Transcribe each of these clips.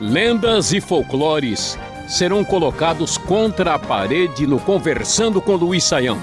Lendas e folclores serão colocados contra a parede no Conversando com Luiz Saião.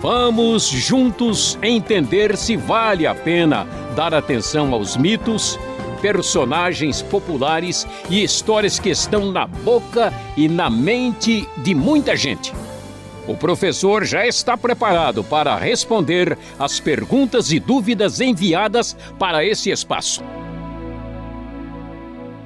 Vamos juntos entender se vale a pena dar atenção aos mitos, personagens populares e histórias que estão na boca e na mente de muita gente. O professor já está preparado para responder as perguntas e dúvidas enviadas para esse espaço.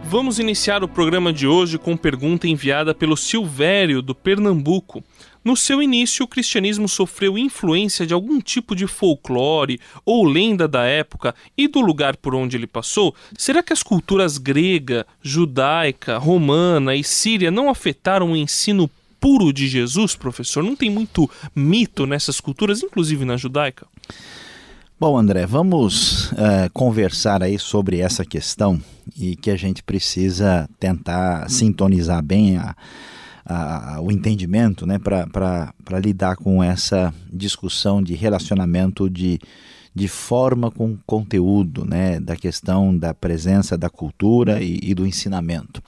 Vamos iniciar o programa de hoje com pergunta enviada pelo Silvério, do Pernambuco. No seu início, o cristianismo sofreu influência de algum tipo de folclore ou lenda da época e do lugar por onde ele passou? Será que as culturas grega, judaica, romana e síria não afetaram o ensino puro de Jesus, professor? Não tem muito mito nessas culturas, inclusive na judaica? Bom, André, vamos uh, conversar aí sobre essa questão e que a gente precisa tentar sintonizar bem a, a, o entendimento né, para lidar com essa discussão de relacionamento de, de forma com conteúdo, né, da questão da presença da cultura e, e do ensinamento.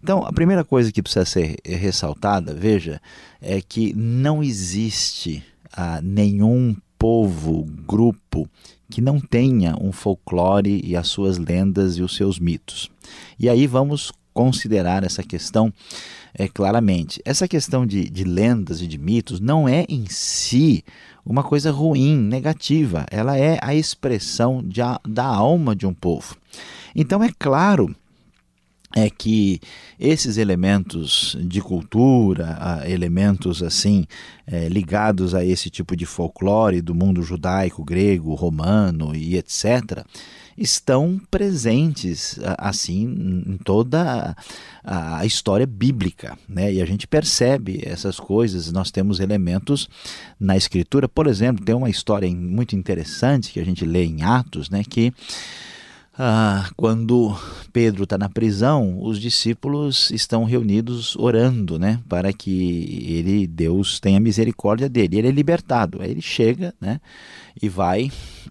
Então, a primeira coisa que precisa ser ressaltada, veja, é que não existe ah, nenhum povo, grupo que não tenha um folclore e as suas lendas e os seus mitos. E aí vamos considerar essa questão é, claramente. Essa questão de, de lendas e de mitos não é em si uma coisa ruim, negativa. Ela é a expressão de, da alma de um povo. Então é claro é que esses elementos de cultura, elementos assim é, ligados a esse tipo de folclore do mundo judaico, grego, romano e etc., estão presentes assim em toda a história bíblica, né? E a gente percebe essas coisas. Nós temos elementos na escritura, por exemplo, tem uma história muito interessante que a gente lê em Atos, né? Que ah, quando Pedro está na prisão, os discípulos estão reunidos orando, né, para que ele, Deus, tenha misericórdia dele. Ele é libertado. Aí ele chega, né, e vai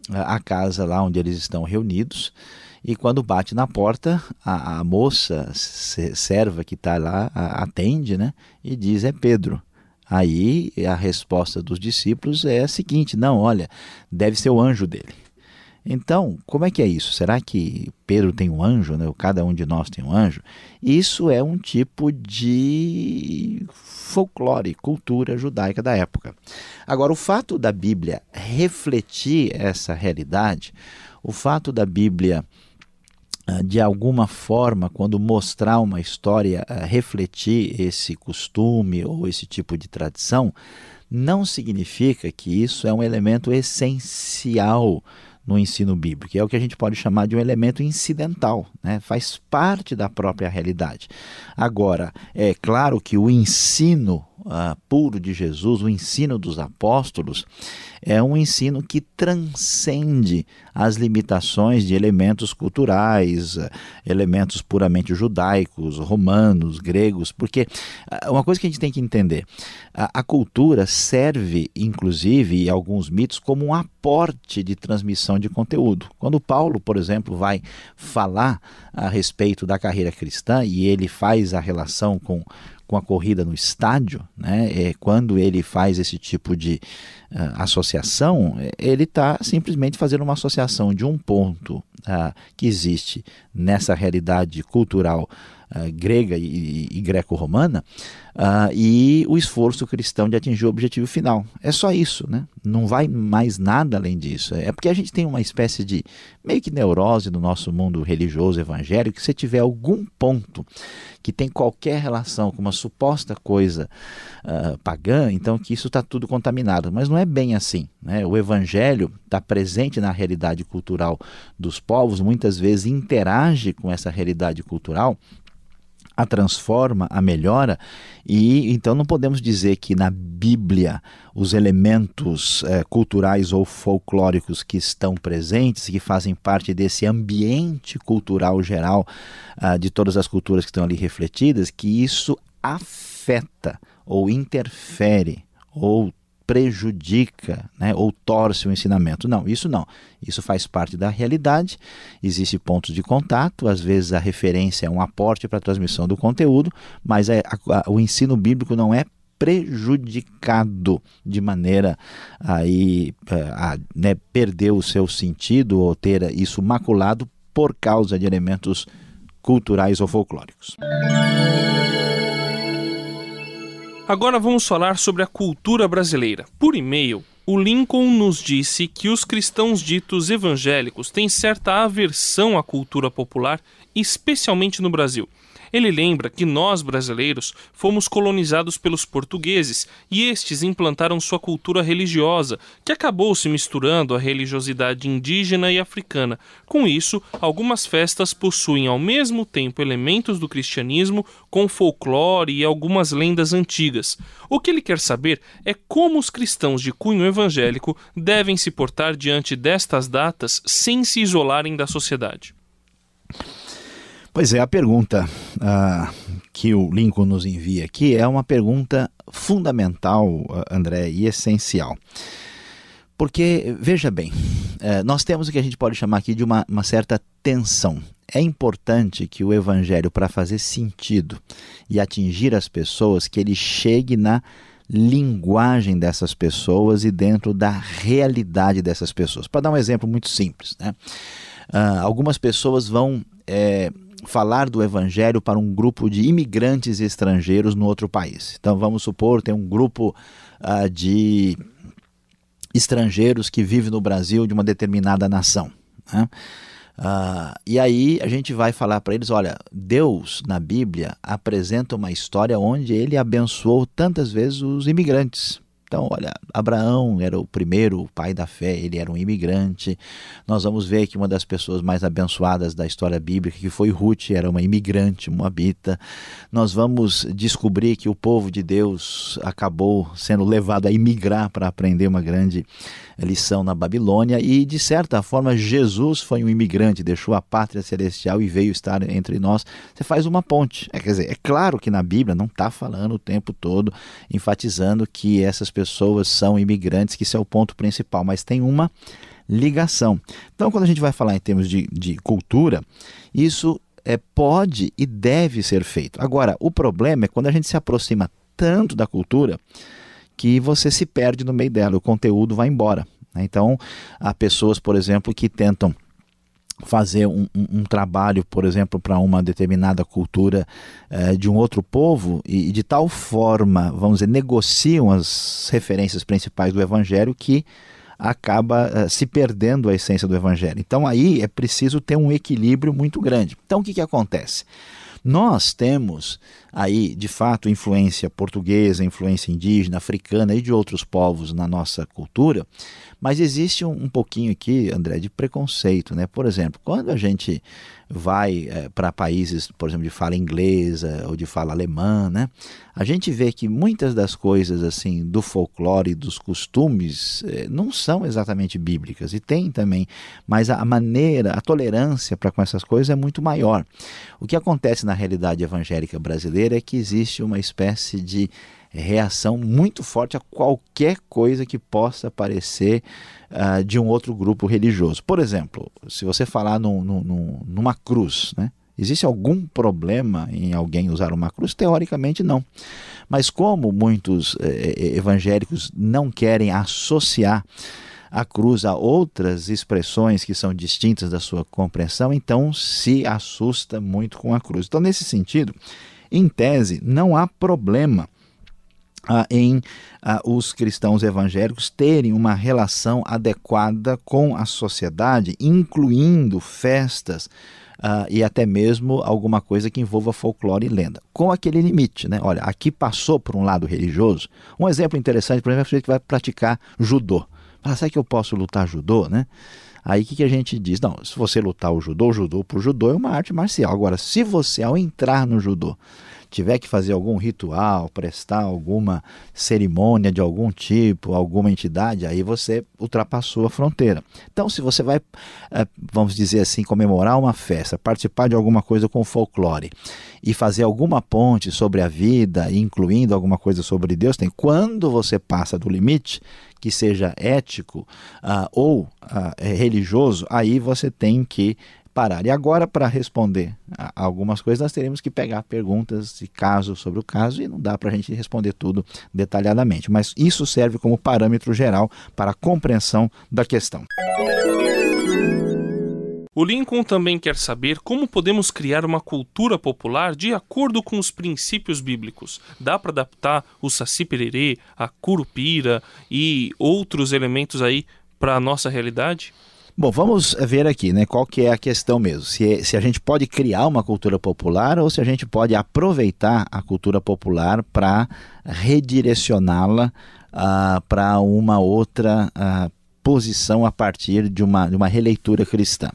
à casa lá onde eles estão reunidos. E quando bate na porta, a, a moça serva que está lá atende, né, e diz é Pedro. Aí a resposta dos discípulos é a seguinte: não, olha, deve ser o anjo dele. Então, como é que é isso? Será que Pedro tem um anjo, né? cada um de nós tem um anjo? Isso é um tipo de folclore, cultura judaica da época. Agora, o fato da Bíblia refletir essa realidade, o fato da Bíblia ah, de alguma forma, quando mostrar uma história, ah, refletir esse costume ou esse tipo de tradição, não significa que isso é um elemento essencial no ensino bíblico. É o que a gente pode chamar de um elemento incidental, né? faz parte da própria realidade. Agora, é claro que o ensino uh, puro de Jesus, o ensino dos apóstolos, é um ensino que transcende as limitações de elementos culturais, uh, elementos puramente judaicos, romanos, gregos, porque uh, uma coisa que a gente tem que entender, a, a cultura serve, inclusive, alguns mitos, como um aporte de transmissão de conteúdo. Quando Paulo, por exemplo, vai falar a respeito da carreira cristã e ele faz a relação com com a corrida no estádio, né, é, quando ele faz esse tipo de uh, associação, ele está simplesmente fazendo uma associação de um ponto uh, que existe nessa realidade cultural uh, grega e, e greco-romana uh, e o esforço cristão de atingir o objetivo final. É só isso, né? não vai mais nada além disso. É porque a gente tem uma espécie de meio que neurose no nosso mundo religioso evangélico que se tiver algum ponto que tem qualquer relação com uma suposta coisa uh, pagã, então que isso está tudo contaminado. Mas não é bem assim. Né? O evangelho está presente na realidade cultural dos povos, muitas vezes interage com essa realidade cultural a transforma, a melhora, e então não podemos dizer que na Bíblia os elementos é, culturais ou folclóricos que estão presentes, que fazem parte desse ambiente cultural geral uh, de todas as culturas que estão ali refletidas, que isso afeta ou interfere ou prejudica né, ou torce o ensinamento. Não, isso não. Isso faz parte da realidade, existe pontos de contato, às vezes a referência é um aporte para a transmissão do conteúdo, mas é, a, a, o ensino bíblico não é prejudicado de maneira aí eh, a né, perder o seu sentido ou ter isso maculado por causa de elementos culturais ou folclóricos. Agora vamos falar sobre a cultura brasileira. Por e-mail, o Lincoln nos disse que os cristãos ditos evangélicos têm certa aversão à cultura popular, especialmente no Brasil. Ele lembra que nós, brasileiros, fomos colonizados pelos portugueses e estes implantaram sua cultura religiosa, que acabou se misturando à religiosidade indígena e africana. Com isso, algumas festas possuem ao mesmo tempo elementos do cristianismo, com folclore e algumas lendas antigas. O que ele quer saber é como os cristãos de cunho evangélico devem se portar diante destas datas sem se isolarem da sociedade. Pois é, a pergunta uh, que o Lincoln nos envia aqui é uma pergunta fundamental, uh, André, e essencial. Porque, veja bem, uh, nós temos o que a gente pode chamar aqui de uma, uma certa tensão. É importante que o evangelho, para fazer sentido e atingir as pessoas, que ele chegue na linguagem dessas pessoas e dentro da realidade dessas pessoas. Para dar um exemplo muito simples, né? Uh, algumas pessoas vão é, falar do evangelho para um grupo de imigrantes estrangeiros no outro país. Então vamos supor, tem um grupo uh, de estrangeiros que vive no Brasil de uma determinada nação. Né? Uh, e aí a gente vai falar para eles: olha, Deus na Bíblia apresenta uma história onde ele abençoou tantas vezes os imigrantes. Então, olha, Abraão era o primeiro pai da fé, ele era um imigrante. Nós vamos ver que uma das pessoas mais abençoadas da história bíblica, que foi Ruth, era uma imigrante moabita. Nós vamos descobrir que o povo de Deus acabou sendo levado a imigrar para aprender uma grande lição na Babilônia e, de certa forma, Jesus foi um imigrante, deixou a pátria celestial e veio estar entre nós. Você faz uma ponte. É, quer dizer, é claro que na Bíblia não está falando o tempo todo, enfatizando que essas pessoas são imigrantes, que isso é o ponto principal, mas tem uma ligação. Então, quando a gente vai falar em termos de, de cultura, isso é, pode e deve ser feito. Agora, o problema é quando a gente se aproxima tanto da cultura que você se perde no meio dela, o conteúdo vai embora. Né? Então, há pessoas, por exemplo, que tentam fazer um, um, um, trabalho, por exemplo, para uma determinada cultura eh, de um outro povo e, de tal forma, vamos dizer, negociam as referências principais do Evangelho que acaba eh, se perdendo a essência do Evangelho. Então aí é preciso ter um equilíbrio muito grande. Então o que, que acontece? Nós temos aí, de fato, influência portuguesa, influência indígena, africana e de outros povos na nossa cultura, mas existe um, um pouquinho aqui, André, de preconceito. Né? Por exemplo, quando a gente vai é, para países, por exemplo, de fala inglesa ou de fala alemã, né? a gente vê que muitas das coisas assim do folclore, dos costumes, é, não são exatamente bíblicas. E tem também, mas a maneira, a tolerância para com essas coisas é muito maior. O que acontece na realidade evangélica brasileira é que existe uma espécie de reação muito forte a qualquer coisa que possa parecer uh, de um outro grupo religioso. Por exemplo, se você falar no, numa cruz, né? Existe algum problema em alguém usar uma cruz? Teoricamente, não. Mas como muitos eh, eh, evangélicos não querem associar a cruz a outras expressões que são distintas da sua compreensão, então se assusta muito com a cruz. Então, nesse sentido, em tese, não há problema ah, em ah, os cristãos evangélicos terem uma relação adequada com a sociedade, incluindo festas e até mesmo alguma coisa que envolva folclore e lenda, com aquele limite. Né? Olha, aqui passou por um lado religioso. Um exemplo interessante, por exemplo, é a gente vai praticar judô. Fala, será que eu posso lutar judô? Né? Aí o que, que a gente diz? Não, se você lutar o judô, o judô por judô é uma arte marcial. Agora, se você, ao entrar no judô, tiver que fazer algum ritual, prestar alguma cerimônia de algum tipo, alguma entidade, aí você ultrapassou a fronteira. Então, se você vai, eh, vamos dizer assim, comemorar uma festa, participar de alguma coisa com folclore e fazer alguma ponte sobre a vida, incluindo alguma coisa sobre Deus, tem quando você passa do limite, que seja ético uh, ou uh, religioso, aí você tem que parar. E agora, para responder algumas coisas, nós teremos que pegar perguntas de caso sobre o caso e não dá para a gente responder tudo detalhadamente. Mas isso serve como parâmetro geral para a compreensão da questão. O Lincoln também quer saber como podemos criar uma cultura popular de acordo com os princípios bíblicos. Dá para adaptar o Saci Pererê, a Curupira e outros elementos aí para a nossa realidade? Bom, vamos ver aqui, né, qual que é a questão mesmo. Se, se a gente pode criar uma cultura popular ou se a gente pode aproveitar a cultura popular para redirecioná-la uh, para uma outra uh, posição a partir de uma, de uma releitura cristã.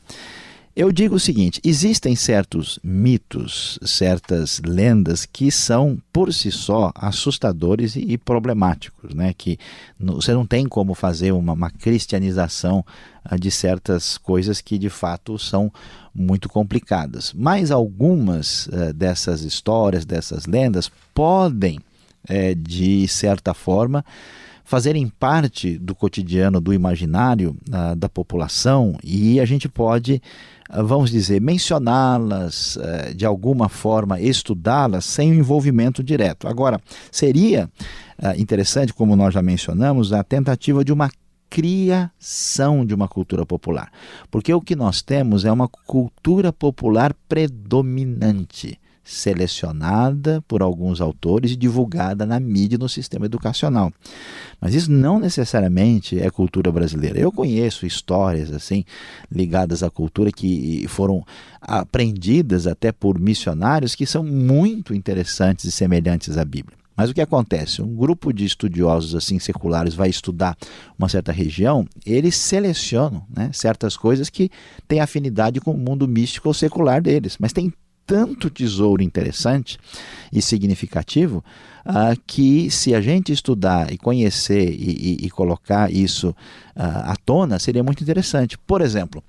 Eu digo o seguinte: existem certos mitos, certas lendas que são por si só assustadores e, problemáticos, né? Que você não tem como fazer uma, uma cristianização uh, de certas coisas que de fato são muito complicadas. Mas algumas uh, dessas histórias, dessas lendas, podem, uh, de certa forma, fazerem parte do cotidiano, do imaginário uh, da população e a gente pode, uh, vamos dizer, mencioná-las, uh, de alguma forma estudá-las sem o envolvimento direto. Agora, seria interessante, como nós já mencionamos, a tentativa de uma criação de uma cultura popular. Porque o que nós temos é uma cultura popular predominante selecionada por alguns autores e divulgada na mídia e no sistema educacional. Mas isso não necessariamente é cultura brasileira. Eu conheço histórias assim ligadas à cultura que foram aprendidas até por missionários que são muito interessantes e semelhantes à Bíblia. Mas o que acontece? Um grupo de estudiosos assim seculares vai estudar uma certa região, eles selecionam né, certas coisas que têm afinidade com o mundo místico ou secular deles, mas tem tanto tesouro interessante e significativo uh, que, se a gente estudar e conhecer e, e, e colocar isso uh, à tona, seria muito interessante. Por exemplo,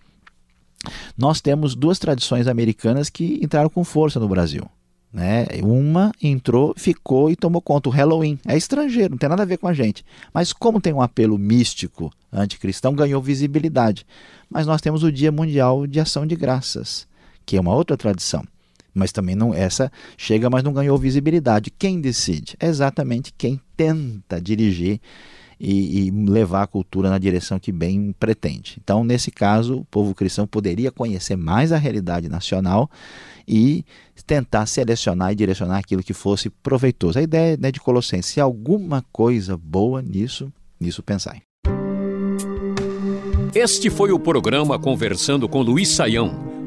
nós temos duas tradições americanas que entraram com força no Brasil. Né? Uma entrou, ficou e tomou conta. O Halloween é estrangeiro, não tem nada a ver com a gente. Mas como tem um apelo místico anticristão, ganhou visibilidade. Mas nós temos o Dia Mundial de Ação de Graças, que é uma outra tradição mas também não essa chega, mas não ganhou visibilidade. Quem decide? É exatamente quem tenta dirigir e, e, levar a cultura na direção que bem pretende. Então, nesse caso, o povo cristão poderia conhecer mais a realidade nacional e tentar selecionar e direcionar aquilo que fosse proveitoso. A ideia né, de Colossenses, se alguma coisa boa nisso, nisso pensar. Este foi o programa Conversando com Luiz Saião.